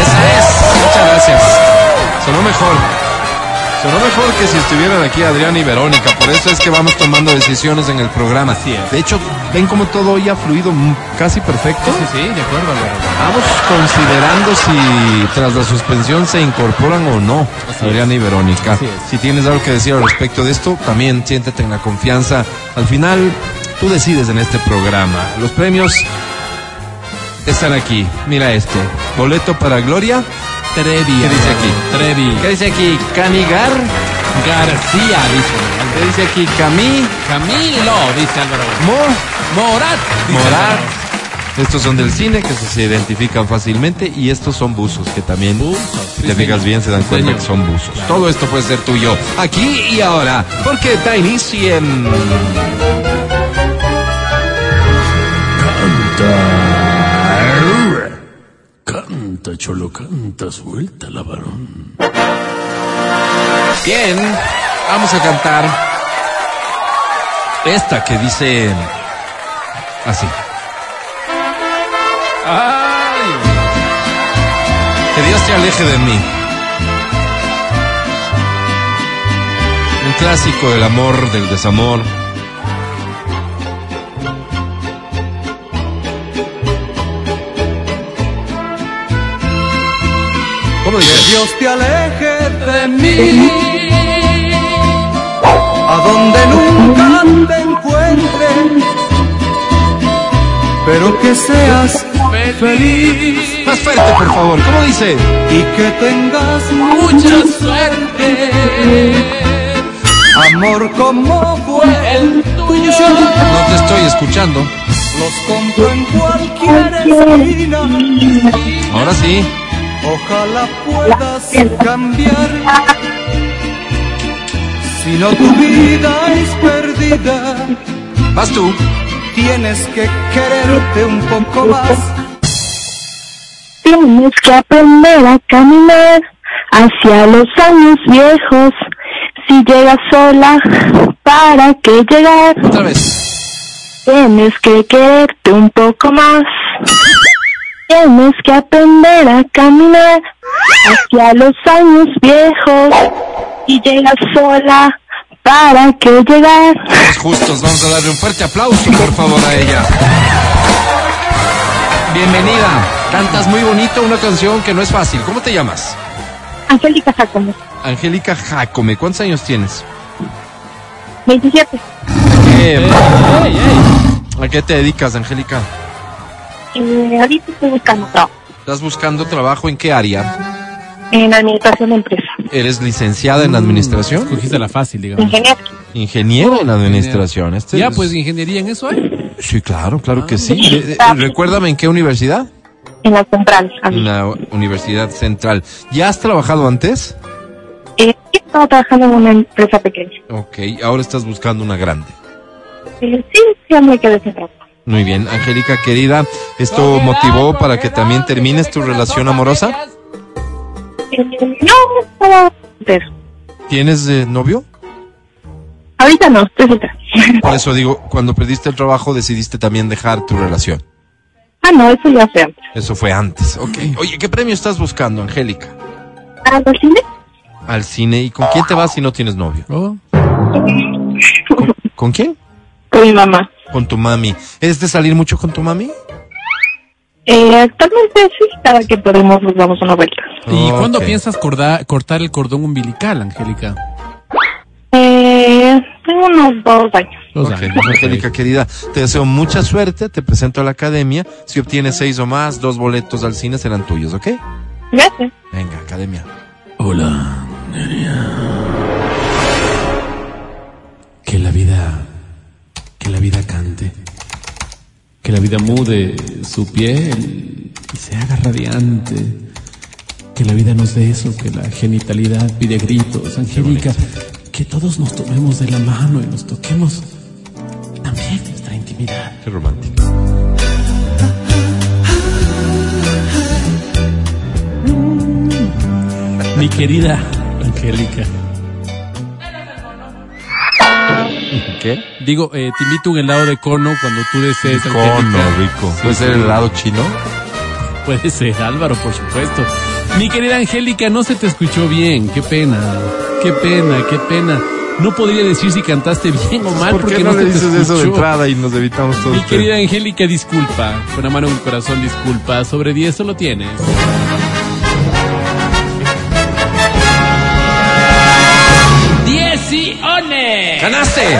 Esa es. Muchas gracias. Sonó mejor. Sonó mejor que si estuvieran aquí Adrián y Verónica. Por eso es que vamos tomando decisiones en el programa. Así es. De hecho, ven como todo hoy ha fluido casi perfecto. Sí, sí, de acuerdo. Vamos considerando si tras la suspensión se incorporan o no Así Adrián es. y Verónica. Así es. Si tienes algo que decir al respecto de esto, también siéntete en la confianza. Al final, tú decides en este programa. Los premios están aquí. Mira este. Boleto para Gloria. Trevi. ¿Qué dice aquí? Trevi. ¿Qué dice aquí? Canigar. García, dice. ¿Qué dice aquí? Camí. Camilo, dice Álvaro. Mo. Morat. dice Morat. Álvaro. Estos son del cine que se, identifican fácilmente y estos son buzos que también Buzos, si sí, te fijas señor. bien se dan cuenta señor. que son buzos. Todo esto puede ser tuyo aquí y ahora porque da inicio en Canta, cholo, canta, suelta la varón. Bien, vamos a cantar esta que dice así. Ay, Que Dios te aleje de mí. Un clásico del amor, del desamor. ¿Cómo dice? Dios te aleje de mí, a donde nunca te encuentre, pero que seas feliz Más fuerte, por favor. ¿Cómo dice? y que tengas mucha suerte. amor como fue el tuyo. No te estoy escuchando. Los compro en cualquier esquina, Ahora sí. Ojalá puedas cambiar. Si no tu vida es perdida. Vas tú. Tienes que quererte un poco más. Tienes que aprender a caminar hacia los años viejos. Si llegas sola, ¿para qué llegar? Otra vez. Tienes que quererte un poco más. Tienes que aprender a caminar hacia los años viejos. Y llegas sola, ¿para qué llegar? Vamos justos. Vamos a darle un fuerte aplauso, por favor, a ella. Bienvenida. Cantas muy bonito una canción que no es fácil. ¿Cómo te llamas? Angélica Jacomo, Angélica Jacome. ¿Cuántos años tienes? 27. ¿Qué- Ey, ey. ¿A qué te dedicas, Angélica? Eh, ahorita estoy buscando trabajo ¿Estás buscando trabajo en qué área? en administración de empresa. ¿Eres licenciada en administración? Escogiste la fácil, digamos. Ingeniero. Ingeniero en administración. Este Ya, es- pues ingeniería en eso hay. Sí, claro, claro que sí. Eh, eh, recuérdame en qué universidad. En la central. En la Universidad Central. ¿Ya has trabajado antes? Eh, estaba trabajando en una empresa pequeña. Ok, ahora estás buscando una grande. Eh, sí, sí, me quedé sin trabajo. Muy bien, Angélica querida, ¿esto motivó para que también termines tu relación amorosa? No. ¿Tienes eh, novio? Ahorita no, estoy soltera. Por eso digo, cuando perdiste el trabajo decidiste también dejar tu relación. ah, no, eso ya fue antes. Eso fue antes, ok. Oye, ¿qué premio estás buscando, Angélica? ¿Al cine? Al cine. ¿Y con quién te vas si no tienes novio? Oh, ¿Con, con quién? Con mi mamá. Con tu mami. ¿Es de salir mucho con tu mami? Eh, actualmente sí, cada que podemos nos damos una vuelta. ¿Y cuándo piensas corda- cortar el cordón umbilical, Angélica? Eh, tengo unos dos años. Dos años. Angélica querida, te deseo mucha suerte, te presento a la academia. Si obtienes seis o más, dos boletos al cine serán tuyos, ¿ok? Gracias. Venga, academia. Hola, Nerea. La vida cante. Que la vida mude su piel y se haga radiante. Que la vida nos dé eso que la genitalidad pide gritos. Angélica, que todos nos tomemos de la mano y nos toquemos también nuestra intimidad. Qué romántico. Mi querida Angélica. ¿Qué? Digo, eh, te invito a un helado de cono cuando tú desees. Cono, rico. Sí, ¿Puede ser sí. el helado chino? Puede ser, Álvaro, por supuesto. Mi querida Angélica, no se te escuchó bien. Qué pena, qué pena, qué pena. No podría decir si cantaste bien o mal ¿Por porque no, se le dices eso de entrada y nos evitamos todo Mi querida Angélica, disculpa. Con la mano en el corazón, disculpa. Sobre 10 solo tienes. ¡Diez y one! ¡Ganaste!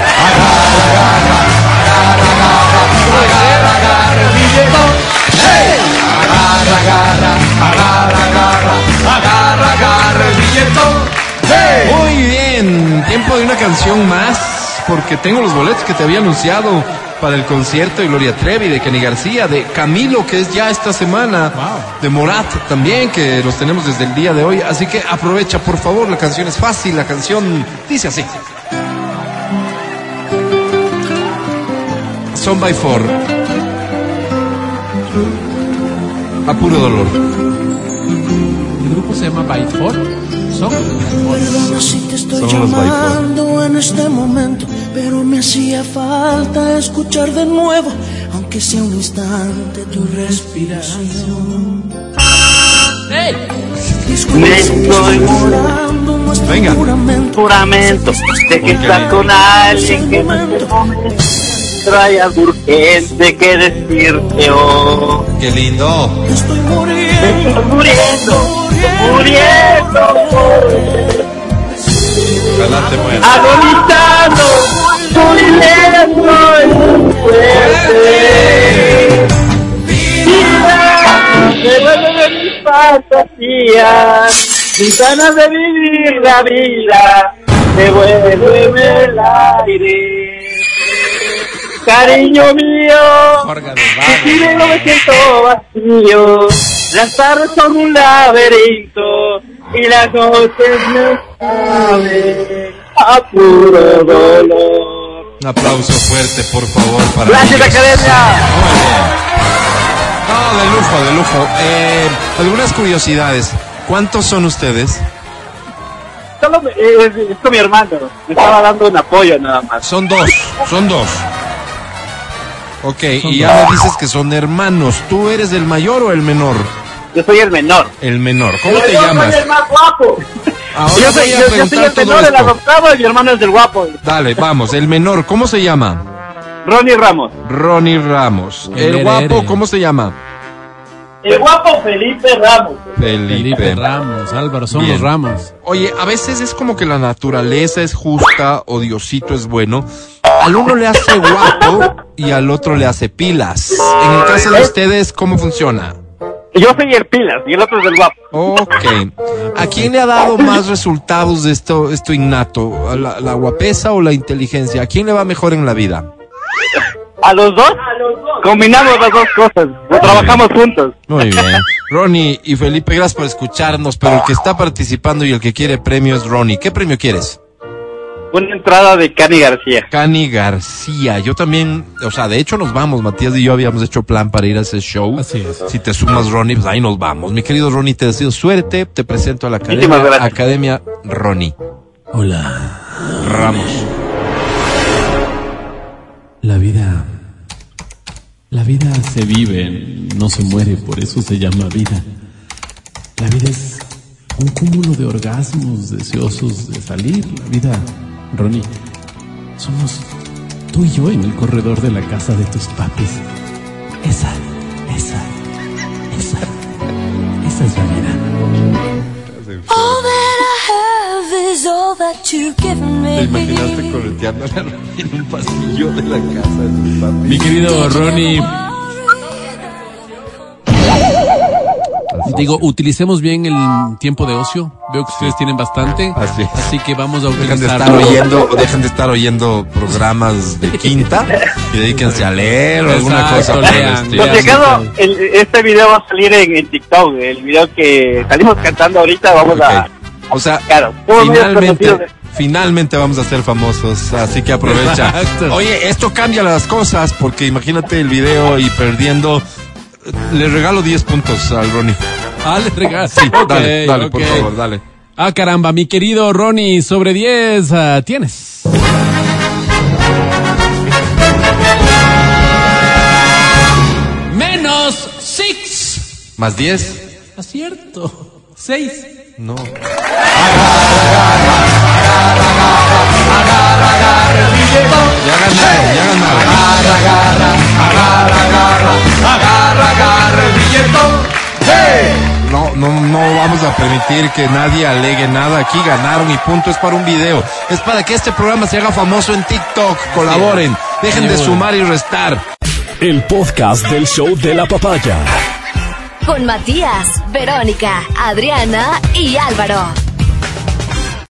Agarra, agarra el billetón. Muy bien, tiempo de una canción más, porque tengo los boletos que te había anunciado para el concierto de Gloria Trevi, de Kenny García, de Camilo, que es ya esta semana, de Morat también, que los tenemos desde el día de hoy. Así que aprovecha, por favor, la canción es fácil, la canción dice así. Son by Four. A puro dolor. El grupo se llama By Four. ¿Son? Perdona si te estoy Son los By Four. llamando en este momento, pero me hacía falta escuchar de nuevo, aunque sea un instante, tu respiración. Disculpa Me estoy nuestro Venga. juramento. juramento de que estás con alguien que trae algo urgente que decirte oh. Qué lindo. Estoy muriendo, estoy muriendo, muriendo, Ojalá te mueras. agonizando, en tu fuerte. Vida, mis fantasías, mis ganas de vivir la vida, devuélveme el aire. Cariño mío, si no me siento vacío, las tardes son un laberinto y las noches me saben a puro dolor. Un aplauso fuerte, por favor, para Gracias, ellos. Academia. Muy bien. No, de lujo, de lujo. Eh, algunas curiosidades. ¿Cuántos son ustedes? Solo me- eh, es con mi hermano, me estaba dando un apoyo nada más. Son dos, son dos. Ok, y ya me dices que son hermanos. ¿Tú eres el mayor o el menor? Yo soy el menor. El menor. ¿Cómo te yo llamas? soy el más guapo. Ahora yo soy, yo- yo el menor, el esto. adoptado y mi hermano es el guapo. Dale, vamos. El menor, ¿cómo se llama? Ronnie Ramos. Ronnie Ramos. El guapo. ¿cómo se llama? El guapo Felipe Ramos. Felipe. Felipe Ramos, Álvaro, son Bien. los Ramos. Oye, a veces es como que la naturaleza es justa o Diosito es bueno. Al uno le hace guapo y al otro le hace pilas. En el caso de ustedes, ¿cómo funciona? Yo soy el Pilas y el otro es el guapo. Ok. ¿A quién le ha dado más resultados de esto, esto innato? ¿A ¿La, la guapesa o la inteligencia? ¿A quién le va mejor en la vida? ¿A los dos? Combinamos las dos cosas. Lo trabajamos juntos. Muy bien. Ronnie y Felipe, gracias por escucharnos, pero el que está participando y el que quiere premio es Ronnie. ¿Qué premio quieres? Una entrada de Cani García. Cani García. Yo también, o sea, de hecho nos vamos. Matías y yo habíamos hecho plan para ir a ese show. Así es. Si te sumas, Ronnie, pues ahí nos vamos. Mi querido Ronnie, te deseo suerte. Te presento a la academia. gracias. Academia Ronnie Hola. Ramos. La vida. La vida se vive, no se muere, por eso se llama vida. La vida es un cúmulo de orgasmos deseosos de salir. La vida, Ronnie, somos tú y yo en el corredor de la casa de tus papis. Esa, esa, esa, esa es la vida. All that I have is all that you've given me. ¿Te imaginaste correteando a la Ronnie en un pasillo de la casa de tus papis? Mi querido Ronnie, digo, utilicemos bien el tiempo de ocio. Veo que ustedes tienen bastante. Así es. Así que vamos a Dejan de utilizarlo. estar oyendo, dejan de estar oyendo programas de quinta y dedíquense a leer o alguna cosa. lean. Por acaso, el- este video va a salir en, en TikTok. El video que salimos cantando ahorita, vamos a. Ok. O sea, Claro, finalmente, finalmente vamos a ser famosos, así que aprovecha. Exacto. Oye, esto cambia las cosas, porque imagínate el video y perdiendo le regalo 10 puntos al Ronnie. Ah, le regalo. Sí, dale, dale, por favor, dale. Ah, caramba, mi querido Ronnie, sobre 10 ah, tienes. Menos 6. Más 10. Acierto. 6. No. Ya ganaron, ya ganaron. No, vamos a permitir que nadie alegue nada. Aquí ganaron y punto. Es para un video. Es para que este programa se haga famoso en TikTok. Colaboren. Dejen de sumar y restar. El podcast del show de la papaya. Con Matías, Verónica, Adriana y Álvaro.